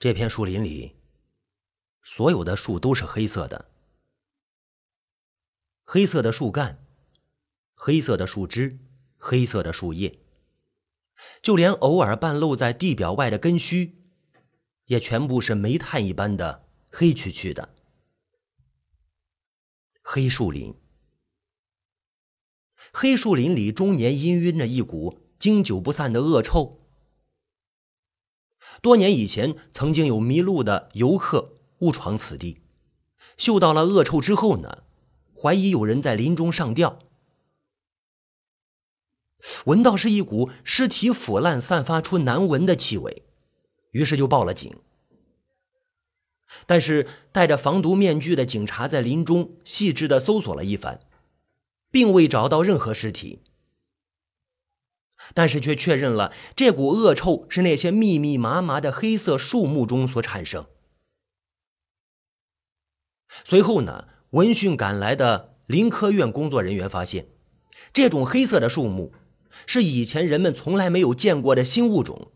这片树林里，所有的树都是黑色的，黑色的树干，黑色的树枝，黑色的树叶，就连偶尔半露在地表外的根须，也全部是煤炭一般的黑黢黢的。黑树林，黑树林里终年氤氲着一股经久不散的恶臭。多年以前，曾经有迷路的游客误闯此地，嗅到了恶臭之后呢，怀疑有人在林中上吊，闻到是一股尸体腐烂、散发出难闻的气味，于是就报了警。但是戴着防毒面具的警察在林中细致的搜索了一番，并未找到任何尸体。但是却确认了这股恶臭是那些密密麻麻的黑色树木中所产生。随后呢，闻讯赶来的林科院工作人员发现，这种黑色的树木是以前人们从来没有见过的新物种，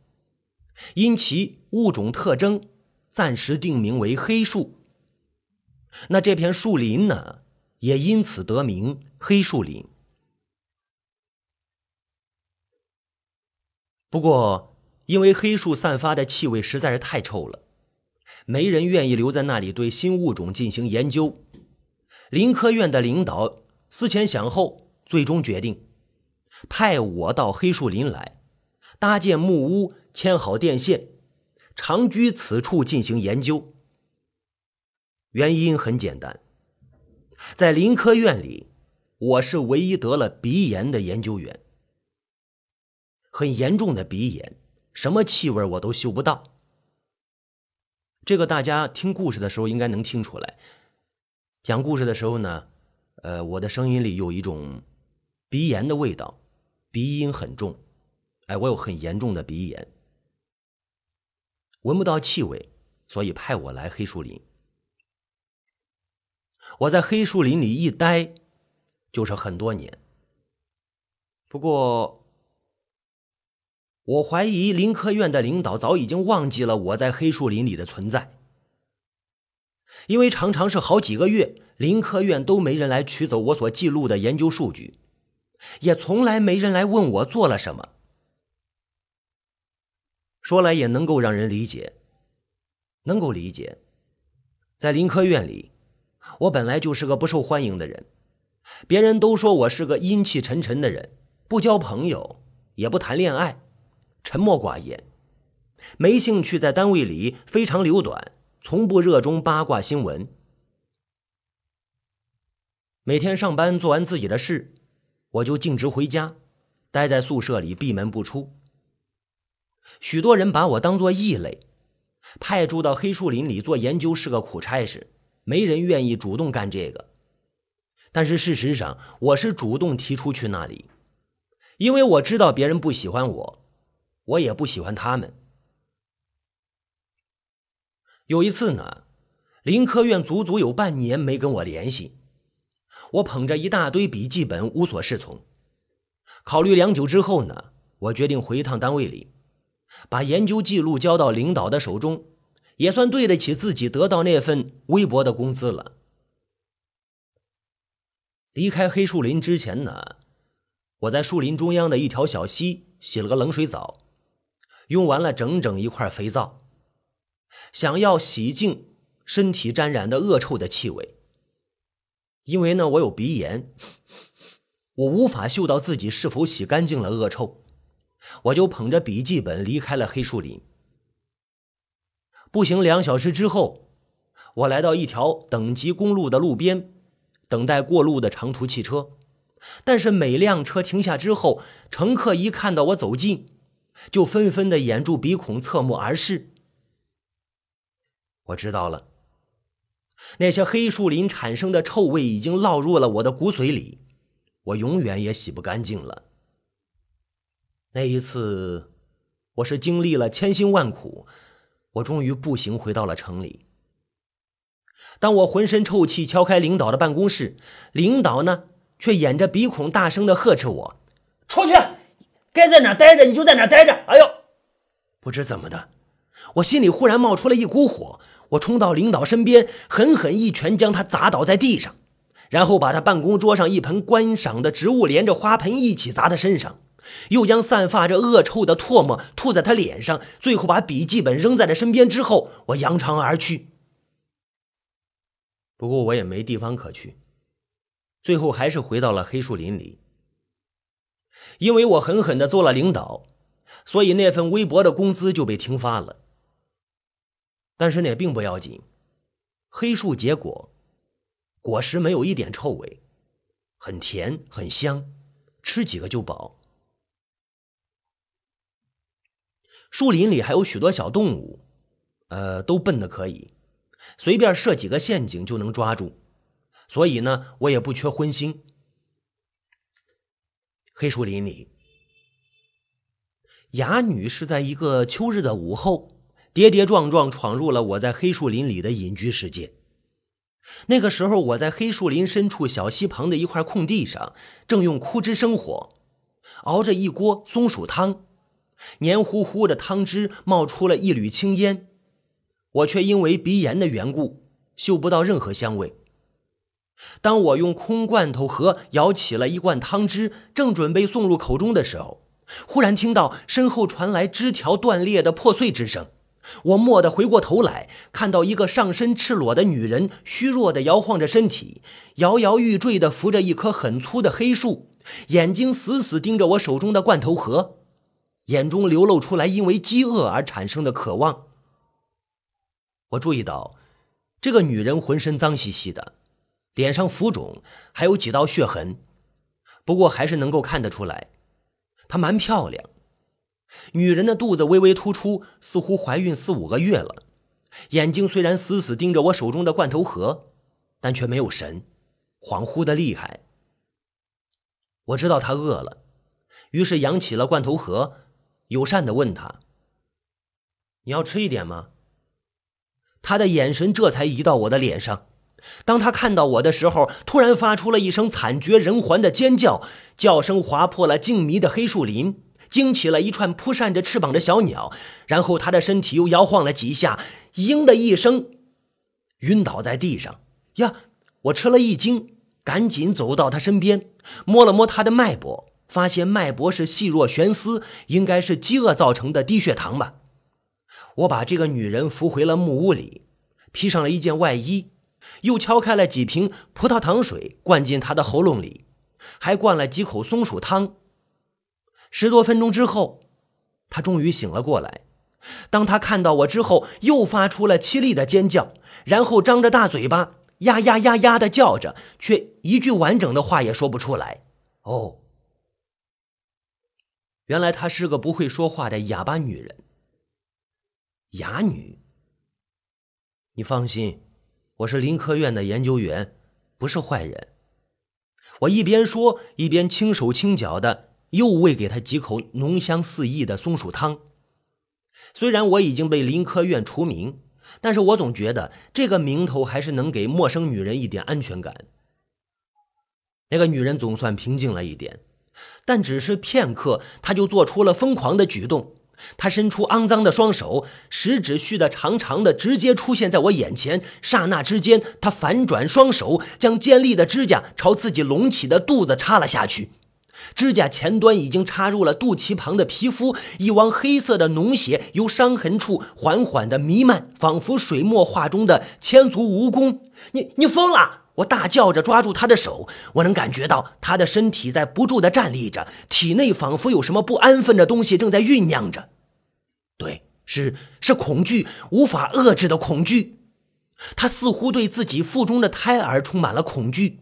因其物种特征，暂时定名为黑树。那这片树林呢，也因此得名黑树林。不过，因为黑树散发的气味实在是太臭了，没人愿意留在那里对新物种进行研究。林科院的领导思前想后，最终决定派我到黑树林来，搭建木屋，牵好电线，长居此处进行研究。原因很简单，在林科院里，我是唯一得了鼻炎的研究员。很严重的鼻炎，什么气味我都嗅不到。这个大家听故事的时候应该能听出来。讲故事的时候呢，呃，我的声音里有一种鼻炎的味道，鼻音很重。哎，我有很严重的鼻炎，闻不到气味，所以派我来黑树林。我在黑树林里一待就是很多年。不过。我怀疑林科院的领导早已经忘记了我在黑树林里的存在，因为常常是好几个月，林科院都没人来取走我所记录的研究数据，也从来没人来问我做了什么。说来也能够让人理解，能够理解，在林科院里，我本来就是个不受欢迎的人，别人都说我是个阴气沉沉的人，不交朋友，也不谈恋爱。沉默寡言，没兴趣在单位里非常留短，从不热衷八卦新闻。每天上班做完自己的事，我就径直回家，待在宿舍里闭门不出。许多人把我当作异类，派驻到黑树林里做研究是个苦差事，没人愿意主动干这个。但是事实上，我是主动提出去那里，因为我知道别人不喜欢我。我也不喜欢他们。有一次呢，林科院足足有半年没跟我联系，我捧着一大堆笔记本无所适从。考虑良久之后呢，我决定回一趟单位里，把研究记录交到领导的手中，也算对得起自己得到那份微薄的工资了。离开黑树林之前呢，我在树林中央的一条小溪洗了个冷水澡。用完了整整一块肥皂，想要洗净身体沾染的恶臭的气味。因为呢，我有鼻炎，我无法嗅到自己是否洗干净了恶臭，我就捧着笔记本离开了黑树林。步行两小时之后，我来到一条等级公路的路边，等待过路的长途汽车。但是每辆车停下之后，乘客一看到我走近。就纷纷的掩住鼻孔，侧目而视。我知道了，那些黑树林产生的臭味已经烙入了我的骨髓里，我永远也洗不干净了。那一次，我是经历了千辛万苦，我终于步行回到了城里。当我浑身臭气敲开领导的办公室，领导呢，却掩着鼻孔大声的呵斥我：“出去！”该在哪待着你就在哪待着。哎呦，不知怎么的，我心里忽然冒出了一股火，我冲到领导身边，狠狠一拳将他砸倒在地上，然后把他办公桌上一盆观赏的植物连着花盆一起砸他身上，又将散发着恶臭的唾沫吐在他脸上，最后把笔记本扔在了身边之后，我扬长而去。不过我也没地方可去，最后还是回到了黑树林里。因为我狠狠的做了领导，所以那份微薄的工资就被停发了。但是那并不要紧，黑树结果，果实没有一点臭味，很甜很香，吃几个就饱。树林里还有许多小动物，呃，都笨的可以，随便设几个陷阱就能抓住，所以呢，我也不缺荤腥。黑树林里，哑女是在一个秋日的午后。跌跌撞撞闯入了我在黑树林里的隐居世界。那个时候，我在黑树林深处小溪旁的一块空地上，正用枯枝生火，熬着一锅松鼠汤，黏糊糊的汤汁冒出了一缕青烟，我却因为鼻炎的缘故，嗅不到任何香味。当我用空罐头盒舀起了一罐汤汁，正准备送入口中的时候，忽然听到身后传来枝条断裂的破碎之声。我蓦地回过头来，看到一个上身赤裸的女人，虚弱地摇晃着身体，摇摇欲坠地扶着一棵很粗的黑树，眼睛死死盯着我手中的罐头盒，眼中流露出来因为饥饿而产生的渴望。我注意到，这个女人浑身脏兮兮的，脸上浮肿，还有几道血痕，不过还是能够看得出来，她蛮漂亮。女人的肚子微微突出，似乎怀孕四五个月了。眼睛虽然死死盯着我手中的罐头盒，但却没有神，恍惚的厉害。我知道她饿了，于是扬起了罐头盒，友善的问她：“你要吃一点吗？”她的眼神这才移到我的脸上。当他看到我的时候，突然发出了一声惨绝人寰的尖叫，叫声划破了静谧的黑树林。惊起了一串扑扇着翅膀的小鸟，然后他的身体又摇晃了几下，嘤的一声，晕倒在地上。呀！我吃了一惊，赶紧走到他身边，摸了摸他的脉搏，发现脉搏是细若悬丝，应该是饥饿造成的低血糖吧。我把这个女人扶回了木屋里，披上了一件外衣，又敲开了几瓶葡萄糖水，灌进她的喉咙里，还灌了几口松鼠汤。十多分钟之后，他终于醒了过来。当他看到我之后，又发出了凄厉的尖叫，然后张着大嘴巴，呀呀呀呀的叫着，却一句完整的话也说不出来。哦，原来她是个不会说话的哑巴女人。哑女，你放心，我是林科院的研究员，不是坏人。我一边说，一边轻手轻脚的。又喂给他几口浓香四溢的松鼠汤。虽然我已经被林科院除名，但是我总觉得这个名头还是能给陌生女人一点安全感。那个女人总算平静了一点，但只是片刻，她就做出了疯狂的举动。他伸出肮脏的双手，食指续的长长的，直接出现在我眼前。刹那之间，他反转双手，将尖利的指甲朝自己隆起的肚子插了下去。指甲前端已经插入了肚脐旁的皮肤，一汪黑色的脓血由伤痕处缓缓的弥漫，仿佛水墨画中的千足蜈蚣。你你疯了！我大叫着抓住他的手，我能感觉到他的身体在不住的站立着，体内仿佛有什么不安分的东西正在酝酿着。对，是是恐惧，无法遏制的恐惧。他似乎对自己腹中的胎儿充满了恐惧，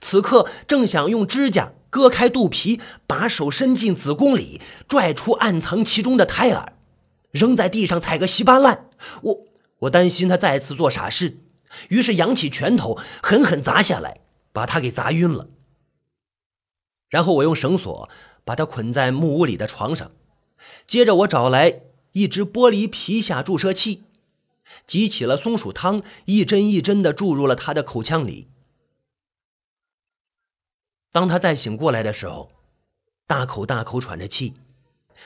此刻正想用指甲。割开肚皮，把手伸进子宫里，拽出暗藏其中的胎儿，扔在地上踩个稀巴烂。我我担心他再次做傻事，于是扬起拳头狠狠砸下来，把他给砸晕了。然后我用绳索把他捆在木屋里的床上，接着我找来一只玻璃皮下注射器，挤起了松鼠汤，一针一针的注入了他的口腔里。当他再醒过来的时候，大口大口喘着气，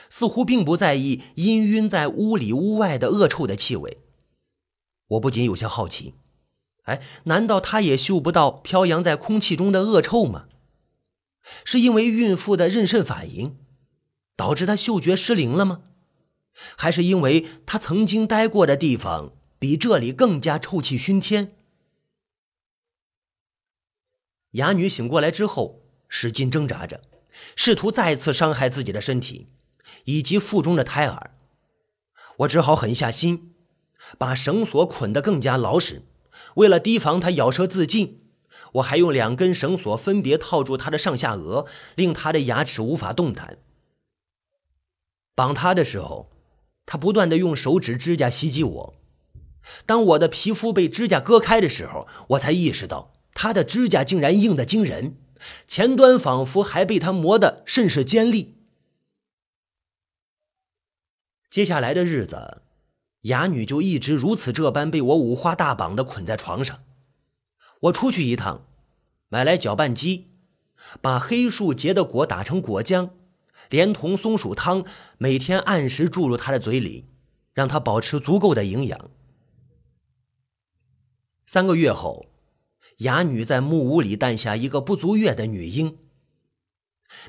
似乎并不在意氤氲在屋里屋外的恶臭的气味。我不仅有些好奇，哎，难道他也嗅不到飘扬在空气中的恶臭吗？是因为孕妇的妊娠反应导致她嗅觉失灵了吗？还是因为她曾经待过的地方比这里更加臭气熏天？哑女醒过来之后，使劲挣扎着，试图再次伤害自己的身体以及腹中的胎儿。我只好狠下心，把绳索捆得更加牢实。为了提防他咬舌自尽，我还用两根绳索分别套住他的上下颚，令他的牙齿无法动弹。绑他的时候，他不断的用手指指甲袭击我。当我的皮肤被指甲割开的时候，我才意识到。他的指甲竟然硬得惊人，前端仿佛还被他磨得甚是尖利。接下来的日子，哑女就一直如此这般被我五花大绑的捆在床上。我出去一趟，买来搅拌机，把黑树结的果打成果浆，连同松鼠汤，每天按时注入她的嘴里，让她保持足够的营养。三个月后。哑女在木屋里诞下一个不足月的女婴。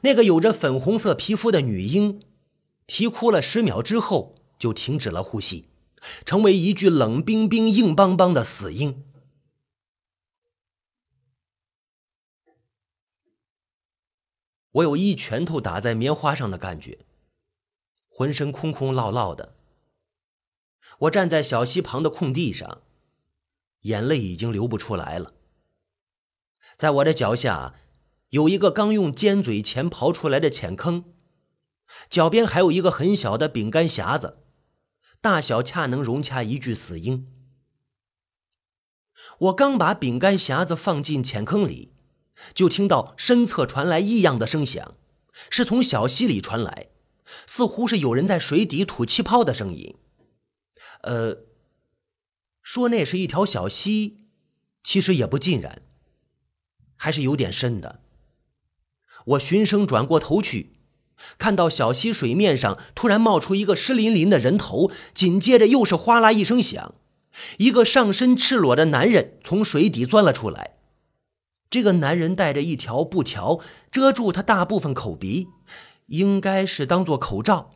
那个有着粉红色皮肤的女婴，啼哭了十秒之后就停止了呼吸，成为一具冷冰冰、硬邦邦的死婴。我有一拳头打在棉花上的感觉，浑身空空落落的。我站在小溪旁的空地上，眼泪已经流不出来了。在我的脚下，有一个刚用尖嘴钳刨出来的浅坑，脚边还有一个很小的饼干匣子，大小恰能容下一具死婴。我刚把饼干匣子放进浅坑里，就听到身侧传来异样的声响，是从小溪里传来，似乎是有人在水底吐气泡的声音。呃，说那是一条小溪，其实也不尽然。还是有点深的。我循声转过头去，看到小溪水面上突然冒出一个湿淋淋的人头，紧接着又是哗啦一声响，一个上身赤裸的男人从水底钻了出来。这个男人带着一条布条遮住他大部分口鼻，应该是当做口罩，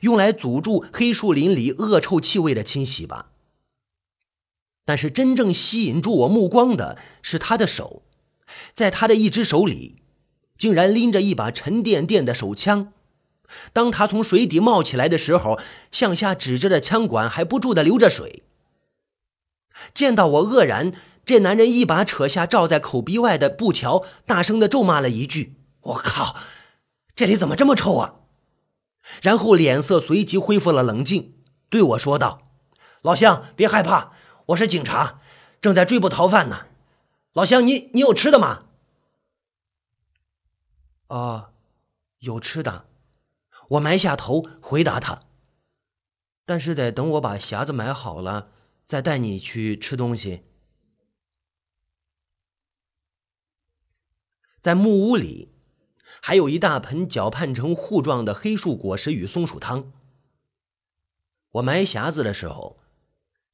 用来阻住黑树林里恶臭气味的侵袭吧。但是真正吸引住我目光的是他的手。在他的一只手里，竟然拎着一把沉甸甸的手枪。当他从水底冒起来的时候，向下指着的枪管还不住的流着水。见到我愕然，这男人一把扯下罩在口鼻外的布条，大声的咒骂了一句：“我靠，这里怎么这么臭啊！”然后脸色随即恢复了冷静，对我说道：“老乡，别害怕，我是警察，正在追捕逃犯呢。”老乡，你你有吃的吗？啊，有吃的。我埋下头回答他。但是得等我把匣子买好了，再带你去吃东西。在木屋里，还有一大盆搅拌成糊状的黑树果实与松鼠汤。我埋匣子的时候。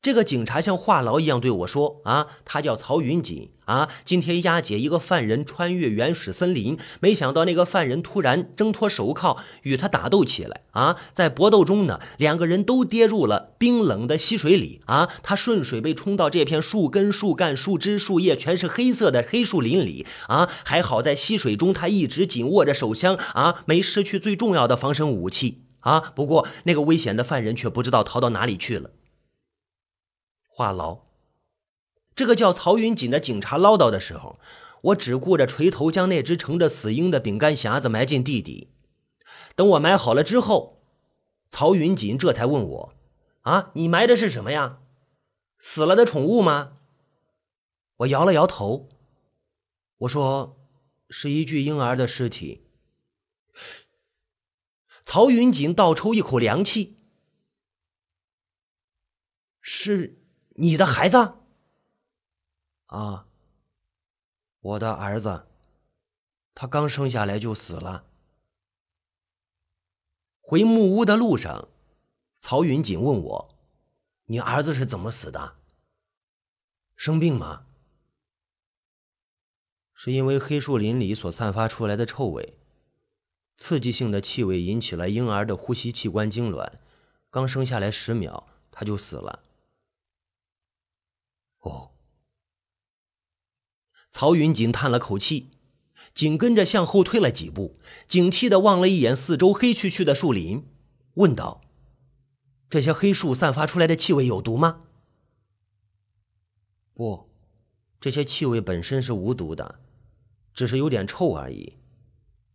这个警察像话痨一样对我说：“啊，他叫曹云锦啊，今天押解一个犯人穿越原始森林，没想到那个犯人突然挣脱手铐，与他打斗起来啊，在搏斗中呢，两个人都跌入了冰冷的溪水里啊，他顺水被冲到这片树根、树干、树枝、树叶全是黑色的黑树林里啊，还好在溪水中他一直紧握着手枪啊，没失去最重要的防身武器啊，不过那个危险的犯人却不知道逃到哪里去了。”话痨，这个叫曹云锦的警察唠叨的时候，我只顾着垂头将那只盛着死婴的饼干匣子埋进地底。等我埋好了之后，曹云锦这才问我：“啊，你埋的是什么呀？死了的宠物吗？”我摇了摇头，我说：“是一具婴儿的尸体。”曹云锦倒抽一口凉气：“是。”你的孩子？啊，我的儿子，他刚生下来就死了。回木屋的路上，曹云锦问我：“你儿子是怎么死的？生病吗？是因为黑树林里所散发出来的臭味，刺激性的气味引起了婴儿的呼吸器官痉挛，刚生下来十秒他就死了。”哦，曹云锦叹了口气。紧跟着向后退了几步，警惕地望了一眼四周黑黢黢的树林，问道：“这些黑树散发出来的气味有毒吗？”“不，这些气味本身是无毒的，只是有点臭而已，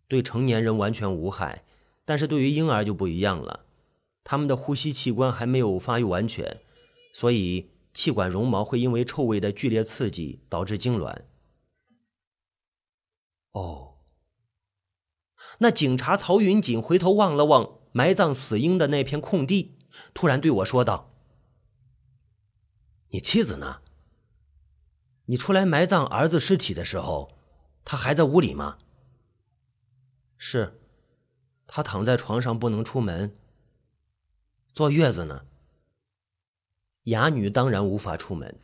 对成年人完全无害。但是对于婴儿就不一样了，他们的呼吸器官还没有发育完全，所以气管绒毛会因为臭味的剧烈刺激导致痉挛。”哦，那警察曹云锦回头望了望埋葬死婴的那片空地，突然对我说道：“你妻子呢？你出来埋葬儿子尸体的时候，他还在屋里吗？”“是，他躺在床上不能出门。”“坐月子呢？”“哑女当然无法出门，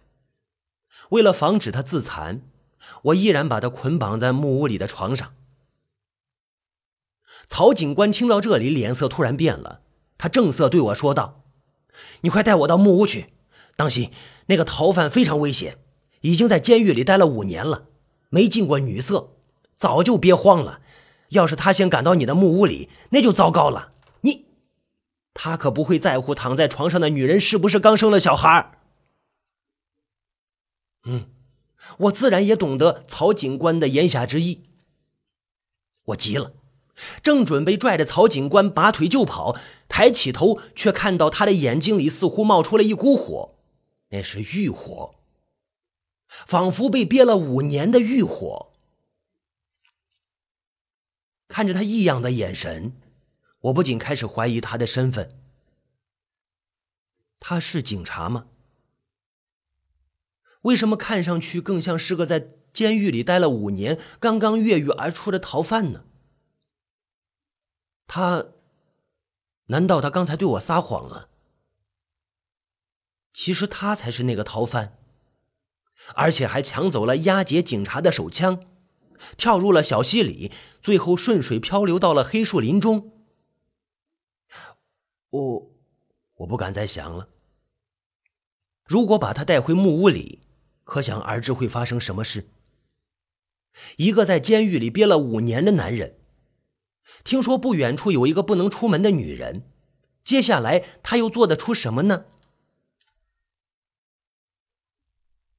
为了防止她自残。”我依然把她捆绑在木屋里的床上。曹警官听到这里，脸色突然变了，他正色对我说道：“你快带我到木屋去，当心那个逃犯非常危险，已经在监狱里待了五年了，没进过女色，早就憋慌了。要是他先赶到你的木屋里，那就糟糕了。他可不会在乎躺在床上的女人是不是刚生了小孩。”嗯。我自然也懂得曹警官的言下之意。我急了，正准备拽着曹警官拔腿就跑，抬起头，却看到他的眼睛里似乎冒出了一股火，那是欲火，仿佛被憋了五年的欲火。看着他异样的眼神，我不仅开始怀疑他的身份。他是警察吗？为什么看上去更像是个在监狱里待了五年、刚刚越狱而出的逃犯呢？他，难道他刚才对我撒谎了？其实他才是那个逃犯，而且还抢走了押解警察的手枪，跳入了小溪里，最后顺水漂流到了黑树林中。我，我不敢再想了。如果把他带回木屋里，可想而知会发生什么事。一个在监狱里憋了五年的男人，听说不远处有一个不能出门的女人，接下来他又做得出什么呢？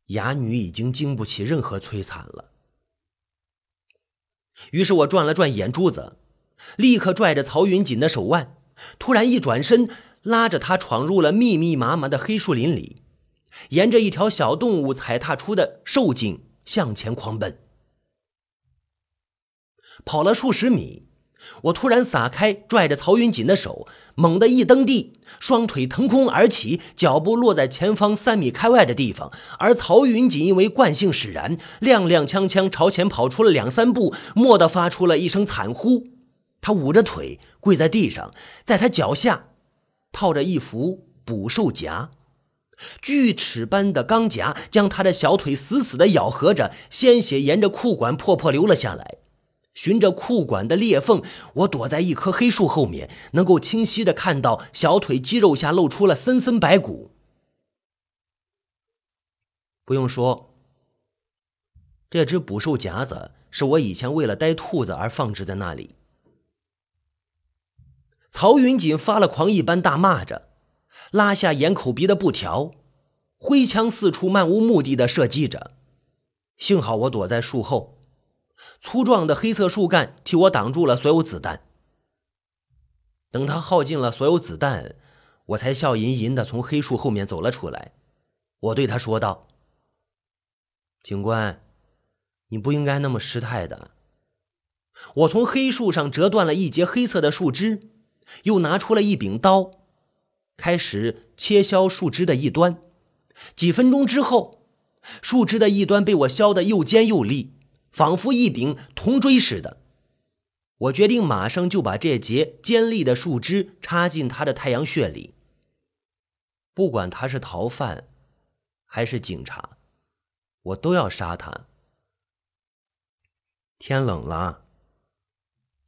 哑女已经经不起任何摧残了。于是我转了转眼珠子，立刻拽着曹云锦的手腕，突然一转身，拉着他闯入了密密麻麻的黑树林里。沿着一条小动物踩踏出的兽径向前狂奔，跑了数十米，我突然撒开拽着曹云锦的手，猛地一蹬地，双腿腾空而起，脚步落在前方三米开外的地方。而曹云锦因为惯性使然，踉踉跄跄朝前跑出了两三步，蓦地发出了一声惨呼。他捂着腿跪在地上，在他脚下套着一副捕兽夹。锯齿般的钢夹将他的小腿死死地咬合着，鲜血沿着裤管破破流了下来。循着裤管的裂缝，我躲在一棵黑树后面，能够清晰地看到小腿肌肉下露出了森森白骨。不用说，这只捕兽夹子是我以前为了逮兔子而放置在那里。曹云锦发了狂一般大骂着。拉下眼口鼻的布条，挥枪四处漫无目的的射击着。幸好我躲在树后，粗壮的黑色树干替我挡住了所有子弹。等他耗尽了所有子弹，我才笑吟吟的从黑树后面走了出来。我对他说道：“警官，你不应该那么失态的。”我从黑树上折断了一截黑色的树枝，又拿出了一柄刀。开始切削树枝的一端，几分钟之后，树枝的一端被我削得又尖又利，仿佛一柄铜锥似的。我决定马上就把这节尖利的树枝插进他的太阳穴里。不管他是逃犯，还是警察，我都要杀他。天冷了，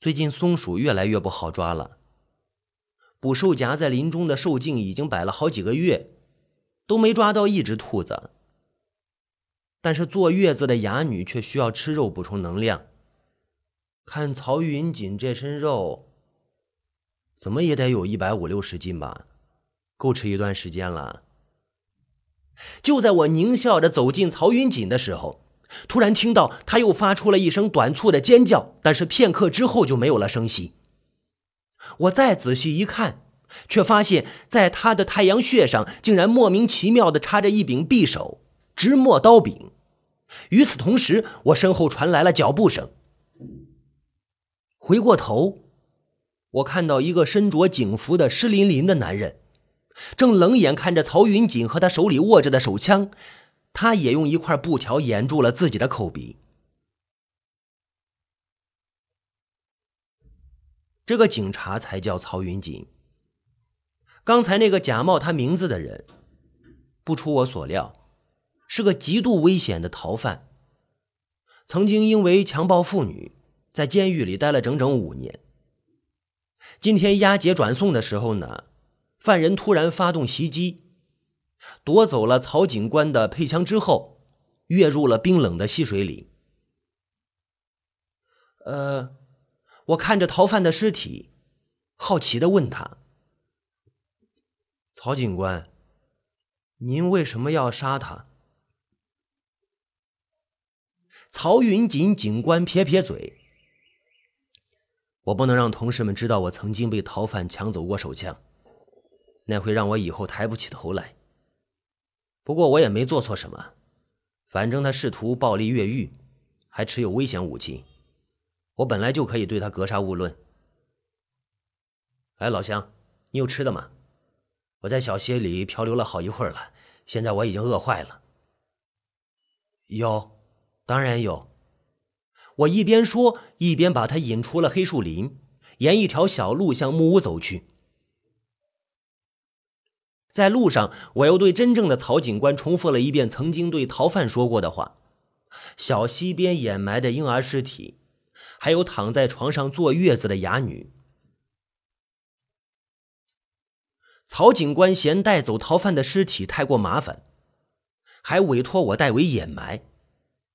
最近松鼠越来越不好抓了。捕兽夹在林中的兽镜已经摆了好几个月，都没抓到一只兔子。但是坐月子的哑女却需要吃肉补充能量。看曹云锦这身肉，怎么也得有一百五六十斤吧，够吃一段时间了。就在我狞笑着走进曹云锦的时候，突然听到他又发出了一声短促的尖叫，但是片刻之后就没有了声息。我再仔细一看，却发现在他的太阳穴上竟然莫名其妙地插着一柄匕首。直墨刀柄。与此同时，我身后传来了脚步声。回过头，我看到一个身着警服的湿淋淋的男人，正冷眼看着曹云锦和他手里握着的手枪。他也用一块布条掩住了自己的口鼻。这个警察才叫曹云锦。刚才那个假冒他名字的人，不出我所料。是个极度危险的逃犯，曾经因为强暴妇女，在监狱里待了整整五年。今天押解转送的时候呢，犯人突然发动袭击，夺走了曹警官的配枪之后，跃入了冰冷的溪水里。呃，我看着逃犯的尸体，好奇的问他：“曹警官，您为什么要杀他？”曹云锦警官撇撇嘴：“我不能让同事们知道我曾经被逃犯抢走过手枪，那会让我以后抬不起头来。不过我也没做错什么，反正他试图暴力越狱，还持有危险武器，我本来就可以对他格杀勿论。哎，老乡，你有吃的吗？我在小溪里漂流了好一会儿了，现在我已经饿坏了。有。”当然有。我一边说，一边把他引出了黑树林，沿一条小路向木屋走去。在路上，我又对真正的曹警官重复了一遍曾经对逃犯说过的话：小溪边掩埋的婴儿尸体，还有躺在床上坐月子的哑女。曹警官嫌带走逃犯的尸体太过麻烦，还委托我代为掩埋。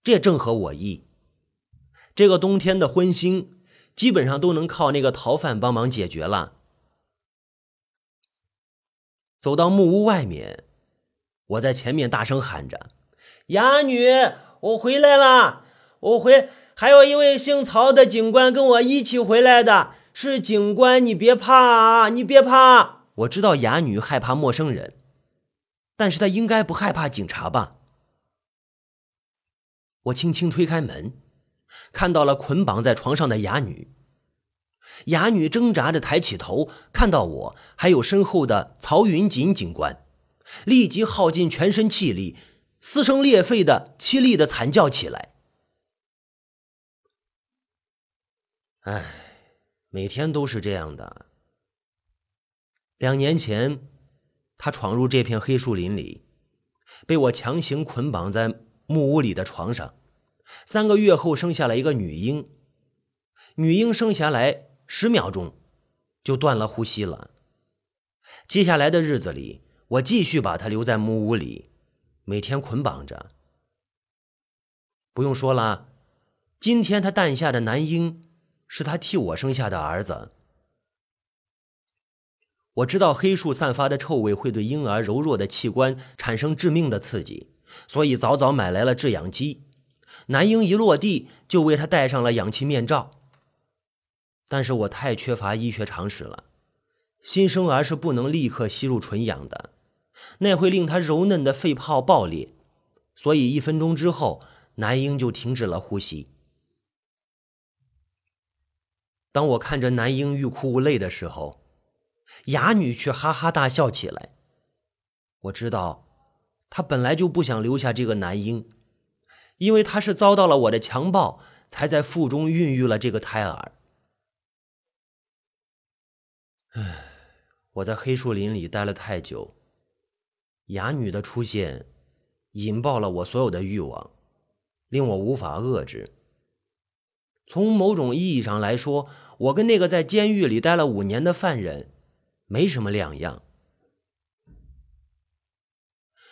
这正合我意。这个冬天的荤腥，基本上都能靠那个逃犯帮忙解决了。走到木屋外面，我在前面大声喊着：“哑女，我回来了！我回，还有一位姓曹的警官跟我一起回来的，是警官，你别怕啊，你别怕。”我知道哑女害怕陌生人，但是她应该不害怕警察吧？我轻轻推开门，看到了捆绑在床上的哑女。哑女挣扎着抬起头，看到我，还有身后的曹云锦警官，立即耗尽全身气力，撕声裂肺的凄厉的惨叫起来。唉，每天都是这样的。两年前，他闯入这片黑树林里，被我强行捆绑在。木屋里的床上，三个月后生下了一个女婴。女婴生下来十秒钟，就断了呼吸了。接下来的日子里，我继续把她留在木屋里，每天捆绑着。不用说了，今天她诞下的男婴，是他替我生下的儿子。我知道黑树散发的臭味会对婴儿柔弱的器官产生致命的刺激。所以早早买来了制氧机，男婴一落地就为他戴上了氧气面罩。但是我太缺乏医学常识了，新生儿是不能立刻吸入纯氧的，那会令他柔嫩的肺泡爆裂，所以一分钟之后，男婴就停止了呼吸。当我看着男婴欲哭无泪的时候，哑女却哈哈大笑起来。我知道。她本来就不想留下这个男婴，因为她是遭到了我的强暴，才在腹中孕育了这个胎儿。唉，我在黑树林里待了太久，哑女的出现引爆了我所有的欲望，令我无法遏制。从某种意义上来说，我跟那个在监狱里待了五年的犯人没什么两样。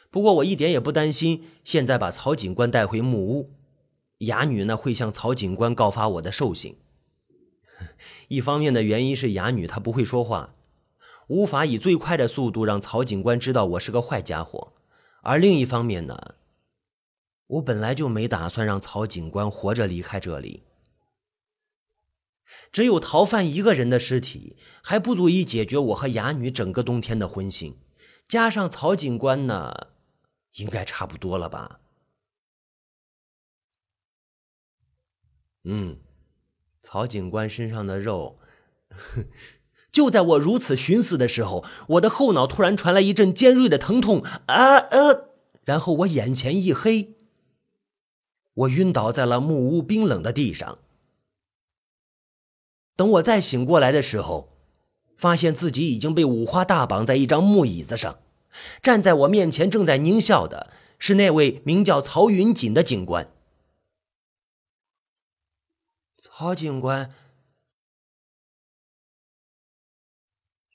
不过我一点也不担心，现在把曹警官带回木屋，哑女呢会向曹警官告发我的兽性。一方面的原因是哑女她不会说话，无法以最快的速度让曹警官知道我是个坏家伙；而另一方面呢，我本来就没打算让曹警官活着离开这里。只有逃犯一个人的尸体还不足以解决我和哑女整个冬天的荤腥，加上曹警官呢，应该差不多了吧？嗯。曹警官身上的肉，就在我如此寻思的时候，我的后脑突然传来一阵尖锐的疼痛，啊呃，然后我眼前一黑，我晕倒在了木屋冰冷的地上。等我再醒过来的时候，发现自己已经被五花大绑在一张木椅子上，站在我面前正在狞笑的是那位名叫曹云锦的警官。曹警官，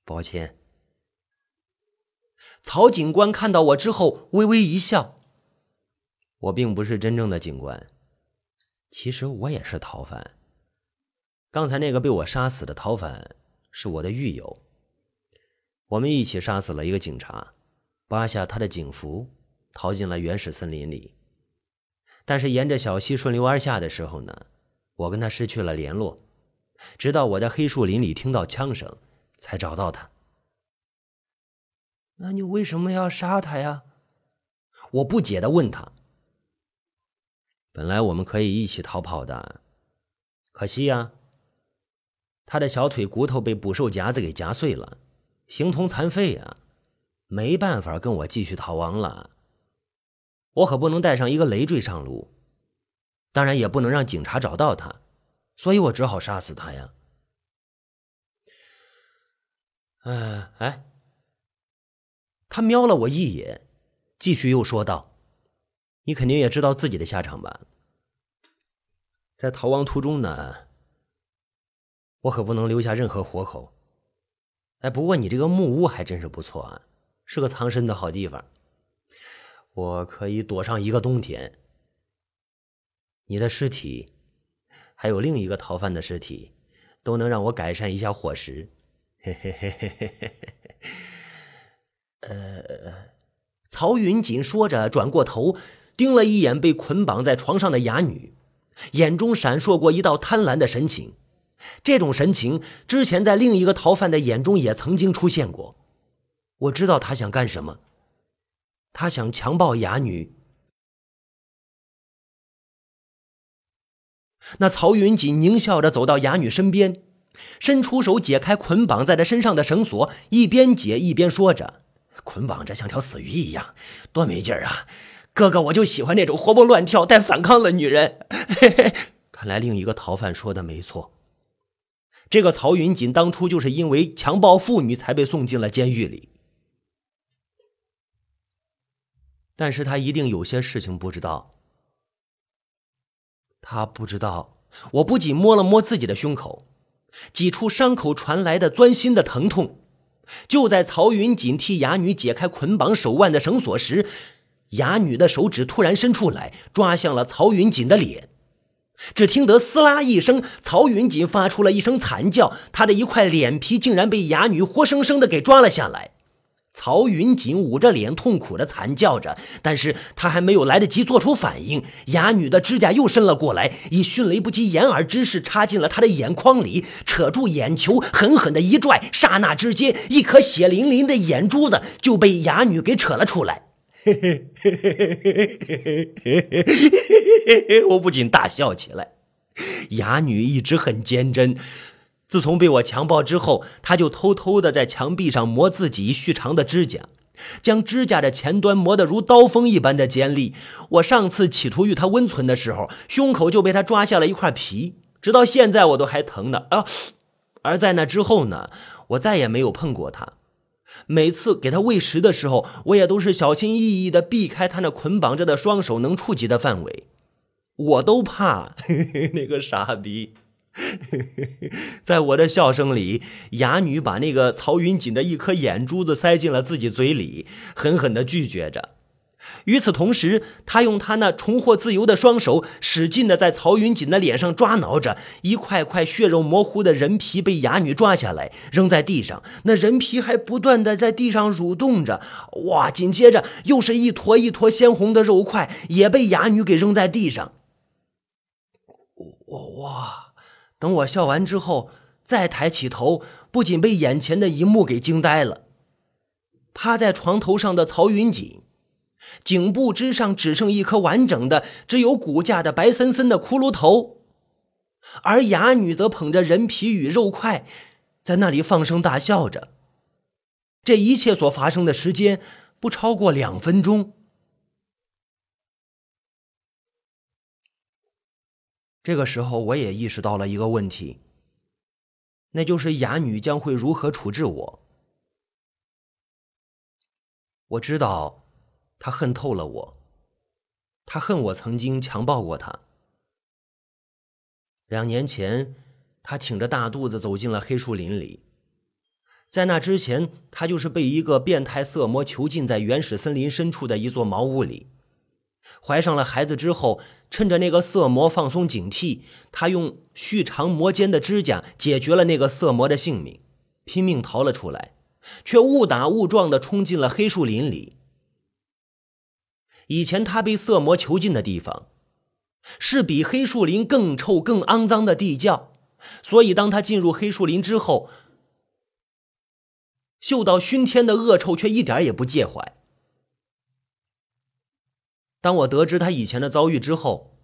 抱歉。曹警官看到我之后微微一笑。我并不是真正的警官，其实我也是逃犯。刚才那个被我杀死的逃犯是我的狱友，我们一起杀死了一个警察，扒下他的警服，逃进了原始森林里。但是沿着小溪顺流而下的时候呢？我跟他失去了联络，直到我在黑树林里听到枪声，才找到他。那你为什么要杀他呀？我不解的问他。本来我们可以一起逃跑的，可惜呀，他的小腿骨头被捕兽夹子给夹碎了，形同残废啊，没办法跟我继续逃亡了。我可不能带上一个累赘上路。当然也不能让警察找到他，所以我只好杀死他呀。哎哎，他瞄了我一眼，继续又说道：“你肯定也知道自己的下场吧？在逃亡途中呢，我可不能留下任何活口。哎，不过你这个木屋还真是不错啊，是个藏身的好地方，我可以躲上一个冬天。”你的尸体，还有另一个逃犯的尸体，都能让我改善一下伙食。嘿嘿嘿嘿嘿嘿。呃，曹云锦说着，转过头，盯了一眼被捆绑在床上的哑女，眼中闪烁过一道贪婪的神情。这种神情之前在另一个逃犯的眼中也曾经出现过。我知道他想干什么，他想强暴哑女。那曹云锦狞笑着走到哑女身边，伸出手解开捆绑在她身上的绳索，一边解一边说着：“捆绑着像条死鱼一样，多没劲儿啊！哥哥，我就喜欢那种活蹦乱跳、带反抗的女人。”嘿嘿，看来另一个逃犯说的没错，这个曹云锦当初就是因为强暴妇女才被送进了监狱里，但是他一定有些事情不知道。他不知道，我不仅摸了摸自己的胸口，几处伤口传来的钻心的疼痛。就在曹云锦替哑女解开捆绑手腕的绳索时，哑女的手指突然伸出来，抓向了曹云锦的脸。只听得“撕拉”一声，曹云锦发出了一声惨叫，他的一块脸皮竟然被哑女活生生的给抓了下来。曹云锦捂着脸，痛苦的惨叫着，但是他还没有来得及做出反应，哑女的指甲又伸了过来，以迅雷不及掩耳之势插进了他的眼眶里，扯住眼球，狠狠的一拽，刹那之间，一颗血淋淋的眼珠子就被哑女给扯了出来。嘿嘿嘿嘿嘿嘿嘿我不禁大笑起来，哑女一直很坚贞。自从被我强暴之后，她就偷偷的在墙壁上磨自己续长的指甲，将指甲的前端磨得如刀锋一般的尖利。我上次企图与他温存的时候，胸口就被他抓下了一块皮，直到现在我都还疼呢啊！而在那之后呢，我再也没有碰过他。每次给他喂食的时候，我也都是小心翼翼的避开他那捆绑着的双手能触及的范围。我都怕 那个傻逼。在我的笑声里，哑女把那个曹云锦的一颗眼珠子塞进了自己嘴里，狠狠的拒绝着。与此同时，他用他那重获自由的双手，使劲地在曹云锦的脸上抓挠着。一块块血肉模糊的人皮被哑女抓下来，扔在地上。那人皮还不断地在地上蠕动着。哇！紧接着又是一坨一坨鲜红的肉块，也被哑女给扔在地上。哇哇！等我笑完之后，再抬起头，不仅被眼前的一幕给惊呆了。趴在床头上的曹云锦，颈部之上只剩一颗完整的、只有骨架的白森森的骷髅头，而哑女则捧着人皮与肉块，在那里放声大笑着。这一切所发生的时间不超过两分钟。这个时候，我也意识到了一个问题，那就是哑女将会如何处置我。我知道，他恨透了我，他恨我曾经强暴过他。两年前，他挺着大肚子走进了黑树林里，在那之前，他就是被一个变态色魔囚禁在原始森林深处的一座茅屋里。怀上了孩子之后，趁着那个色魔放松警惕，他用续长魔尖的指甲解决了那个色魔的性命，拼命逃了出来，却误打误撞地冲进了黑树林里。以前他被色魔囚禁的地方，是比黑树林更臭、更肮脏的地窖，所以当他进入黑树林之后，嗅到熏天的恶臭，却一点也不介怀。当我得知他以前的遭遇之后，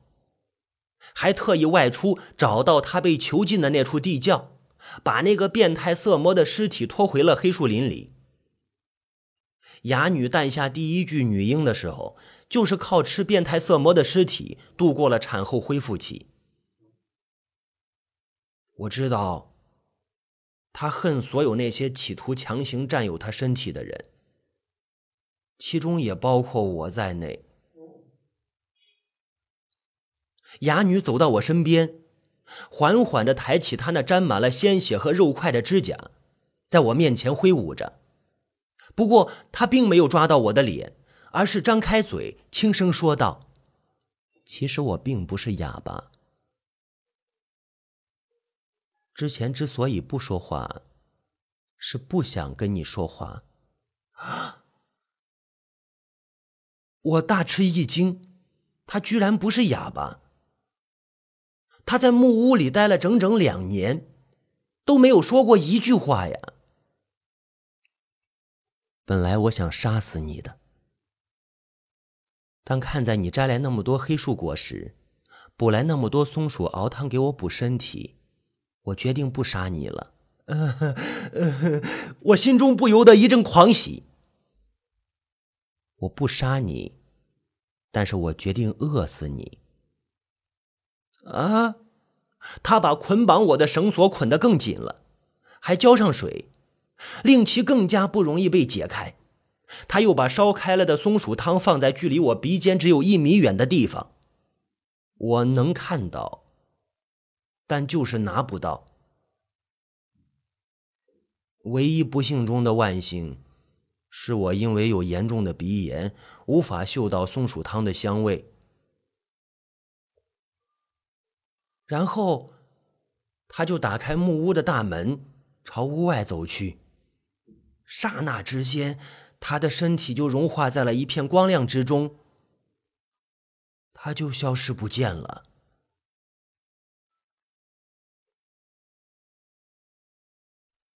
还特意外出找到他被囚禁的那处地窖，把那个变态色魔的尸体拖回了黑树林里。哑女诞下第一具女婴的时候，就是靠吃变态色魔的尸体度过了产后恢复期。我知道，他恨所有那些企图强行占有他身体的人，其中也包括我在内。哑女走到我身边，缓缓的抬起她那沾满了鲜血和肉块的指甲，在我面前挥舞着。不过，她并没有抓到我的脸，而是张开嘴，轻声说道：“其实我并不是哑巴。之前之所以不说话，是不想跟你说话。”我大吃一惊，他居然不是哑巴。他在木屋里待了整整两年，都没有说过一句话呀。本来我想杀死你的，但看在你摘来那么多黑树果实，捕来那么多松鼠熬汤给我补身体，我决定不杀你了。我心中不由得一阵狂喜。我不杀你，但是我决定饿死你。啊！他把捆绑我的绳索捆得更紧了，还浇上水，令其更加不容易被解开。他又把烧开了的松鼠汤放在距离我鼻尖只有一米远的地方，我能看到，但就是拿不到。唯一不幸中的万幸，是我因为有严重的鼻炎，无法嗅到松鼠汤的香味。然后，他就打开木屋的大门，朝屋外走去。刹那之间，他的身体就融化在了一片光亮之中，他就消失不见了。